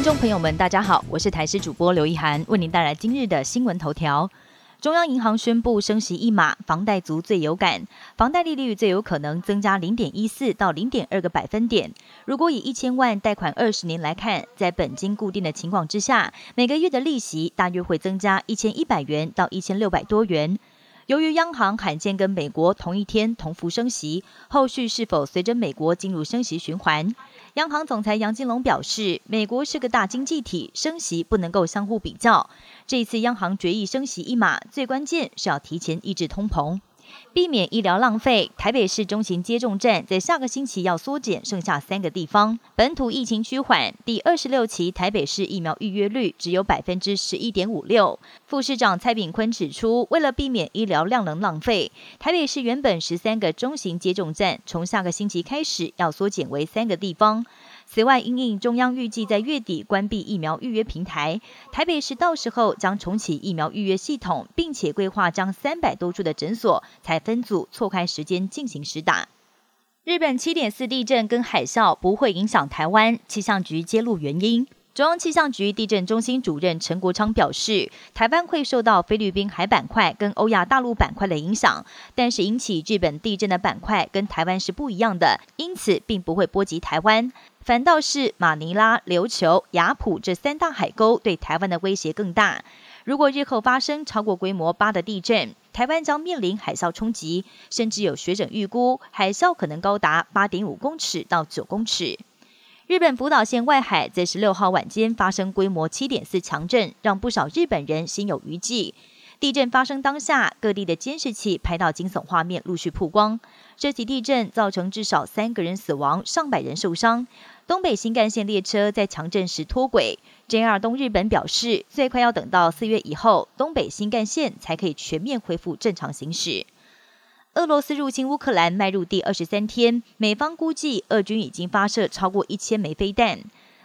听众朋友们，大家好，我是台视主播刘一涵，为您带来今日的新闻头条。中央银行宣布升息一码，房贷族最有感，房贷利率最有可能增加零点一四到零点二个百分点。如果以一千万贷款二十年来看，在本金固定的情况之下，每个月的利息大约会增加一千一百元到一千六百多元。由于央行罕见跟美国同一天同幅升息，后续是否随着美国进入升息循环？央行总裁杨金龙表示，美国是个大经济体，升息不能够相互比较。这一次央行决议升息一码，最关键是要提前抑制通膨。避免医疗浪费，台北市中型接种站在下个星期要缩减，剩下三个地方。本土疫情趋缓，第二十六期台北市疫苗预约率只有百分之十一点五六。副市长蔡炳坤指出，为了避免医疗量能浪费，台北市原本十三个中型接种站，从下个星期开始要缩减为三个地方。此外，因应中央预计在月底关闭疫苗预约平台，台北市到时候将重启疫苗预约系统，并且规划将三百多处的诊所才分组错开时间进行实打。日本七点四地震跟海啸不会影响台湾，气象局揭露原因。中央气象局地震中心主任陈国昌表示，台湾会受到菲律宾海板块跟欧亚大陆板块的影响，但是引起日本地震的板块跟台湾是不一样的，因此并不会波及台湾。反倒是马尼拉、琉球、雅浦这三大海沟对台湾的威胁更大。如果日后发生超过规模八的地震，台湾将面临海啸冲击，甚至有学者预估海啸可能高达八点五公尺到九公尺。日本福岛县外海在十六号晚间发生规模七点四强震，让不少日本人心有余悸。地震发生当下，各地的监视器拍到惊悚画面陆续曝光。这起地震造成至少三个人死亡，上百人受伤。东北新干线列车在强震时脱轨。JR 东日本表示，最快要等到四月以后，东北新干线才可以全面恢复正常行驶。俄罗斯入侵乌克兰迈入第二十三天，美方估计俄军已经发射超过一千枚飞弹。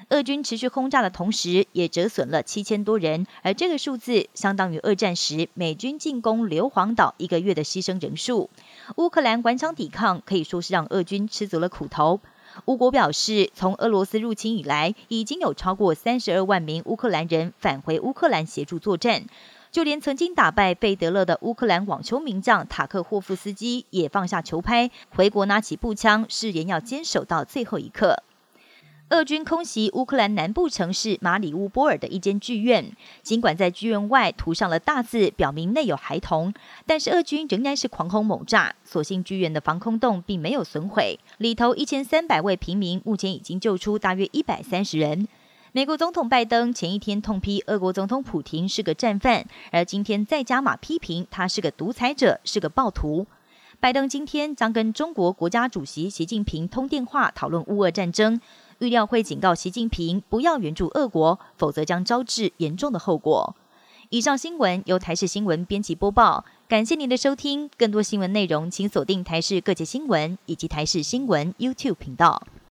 俄军持续轰炸的同时，也折损了七千多人，而这个数字相当于二战时美军进攻硫磺岛一个月的牺牲人数。乌克兰顽强抵抗，可以说是让俄军吃足了苦头。乌国表示，从俄罗斯入侵以来，已经有超过三十二万名乌克兰人返回乌克兰协助作战。就连曾经打败费德勒的乌克兰网球名将塔克霍夫斯基，也放下球拍，回国拿起步枪，誓言要坚守到最后一刻。俄军空袭乌克兰南部城市马里乌波尔的一间剧院，尽管在剧院外涂上了大字，表明内有孩童，但是俄军仍然是狂轰猛炸。所幸剧院的防空洞并没有损毁，里头一千三百位平民目前已经救出大约一百三十人。美国总统拜登前一天痛批俄国总统普京是个战犯，而今天再加码批评他是个独裁者，是个暴徒。拜登今天将跟中国国家主席习近平通电话，讨论乌俄战争。预料会警告习近平不要援助俄国，否则将招致严重的后果。以上新闻由台视新闻编辑播报，感谢您的收听。更多新闻内容，请锁定台视各界新闻以及台视新闻 YouTube 频道。